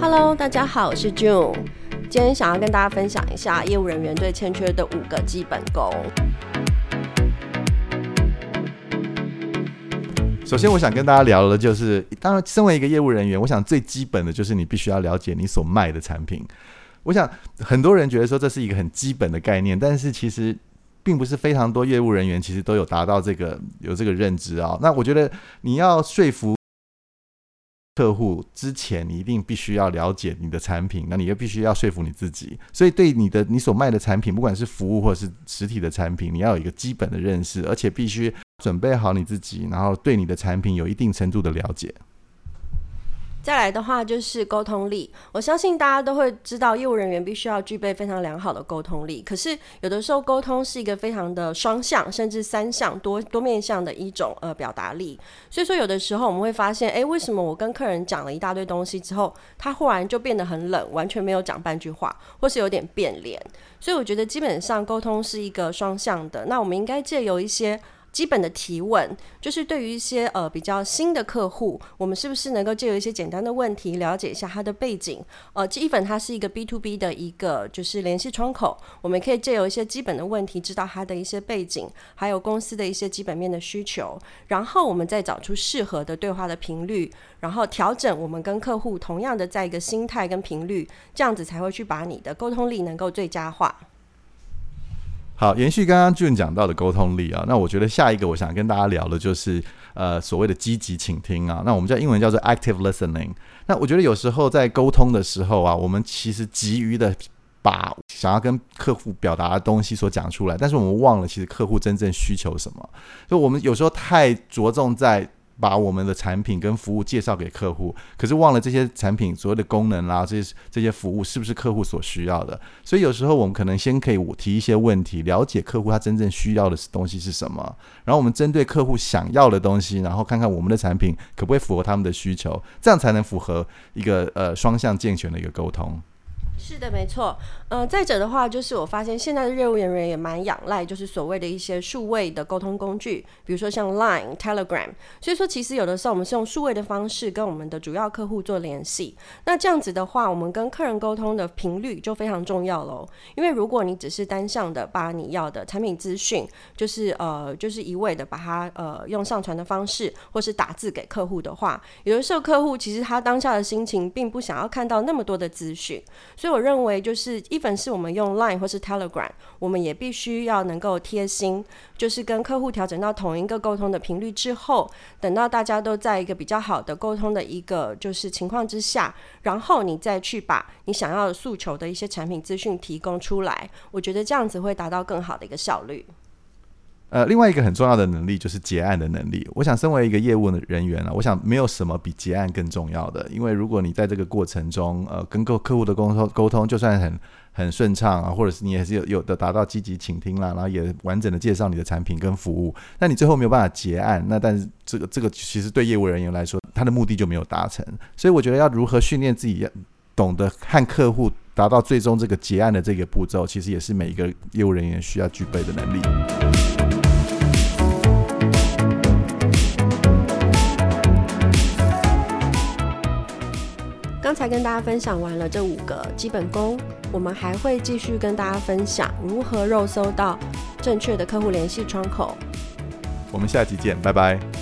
Hello，大家好，我是 June。今天想要跟大家分享一下业务人员最欠缺的五个基本功。首先，我想跟大家聊的就是，当然，身为一个业务人员，我想最基本的就是你必须要了解你所卖的产品。我想很多人觉得说这是一个很基本的概念，但是其实并不是非常多业务人员其实都有达到这个有这个认知啊。那我觉得你要说服。客户之前，你一定必须要了解你的产品，那你就必须要说服你自己。所以，对你的你所卖的产品，不管是服务或是实体的产品，你要有一个基本的认识，而且必须准备好你自己，然后对你的产品有一定程度的了解。再来的话就是沟通力，我相信大家都会知道，业务人员必须要具备非常良好的沟通力。可是有的时候沟通是一个非常的双向，甚至三向多多面向的一种呃表达力。所以说有的时候我们会发现，诶，为什么我跟客人讲了一大堆东西之后，他忽然就变得很冷，完全没有讲半句话，或是有点变脸。所以我觉得基本上沟通是一个双向的。那我们应该借由一些。基本的提问，就是对于一些呃比较新的客户，我们是不是能够借由一些简单的问题，了解一下他的背景？呃基本它是一个 B to B 的一个就是联系窗口，我们可以借由一些基本的问题，知道他的一些背景，还有公司的一些基本面的需求，然后我们再找出适合的对话的频率，然后调整我们跟客户同样的在一个心态跟频率，这样子才会去把你的沟通力能够最佳化。好，延续刚刚 June 讲到的沟通力啊，那我觉得下一个我想跟大家聊的就是呃所谓的积极倾听啊，那我们叫英文叫做 active listening。那我觉得有时候在沟通的时候啊，我们其实急于的把想要跟客户表达的东西所讲出来，但是我们忘了其实客户真正需求什么，所以我们有时候太着重在。把我们的产品跟服务介绍给客户，可是忘了这些产品所有的功能啦，这些这些服务是不是客户所需要的？所以有时候我们可能先可以提一些问题，了解客户他真正需要的东西是什么，然后我们针对客户想要的东西，然后看看我们的产品可不可以符合他们的需求，这样才能符合一个呃双向健全的一个沟通。是的，没错。嗯、呃，再者的话，就是我发现现在的业务人员也蛮仰赖，就是所谓的一些数位的沟通工具，比如说像 Line、Telegram。所以说，其实有的时候我们是用数位的方式跟我们的主要客户做联系。那这样子的话，我们跟客人沟通的频率就非常重要喽。因为如果你只是单向的把你要的产品资讯，就是呃，就是一味的把它呃用上传的方式，或是打字给客户的话，有的时候客户其实他当下的心情并不想要看到那么多的资讯，所以。所以我认为，就是一份是我们用 Line 或是 Telegram，我们也必须要能够贴心，就是跟客户调整到同一个沟通的频率之后，等到大家都在一个比较好的沟通的一个就是情况之下，然后你再去把你想要诉求的一些产品资讯提供出来，我觉得这样子会达到更好的一个效率。呃，另外一个很重要的能力就是结案的能力。我想，身为一个业务人员啊，我想没有什么比结案更重要的。因为如果你在这个过程中，呃，跟客客户的沟通沟通，就算很很顺畅啊，或者是你也是有有的达到积极倾听啦，然后也完整的介绍你的产品跟服务，那你最后没有办法结案，那但是这个这个其实对业务人员来说，他的目的就没有达成。所以我觉得要如何训练自己，懂得和客户达到最终这个结案的这个步骤，其实也是每一个业务人员需要具备的能力。刚才跟大家分享完了这五个基本功，我们还会继续跟大家分享如何肉搜到正确的客户联系窗口。我们下期见，拜拜。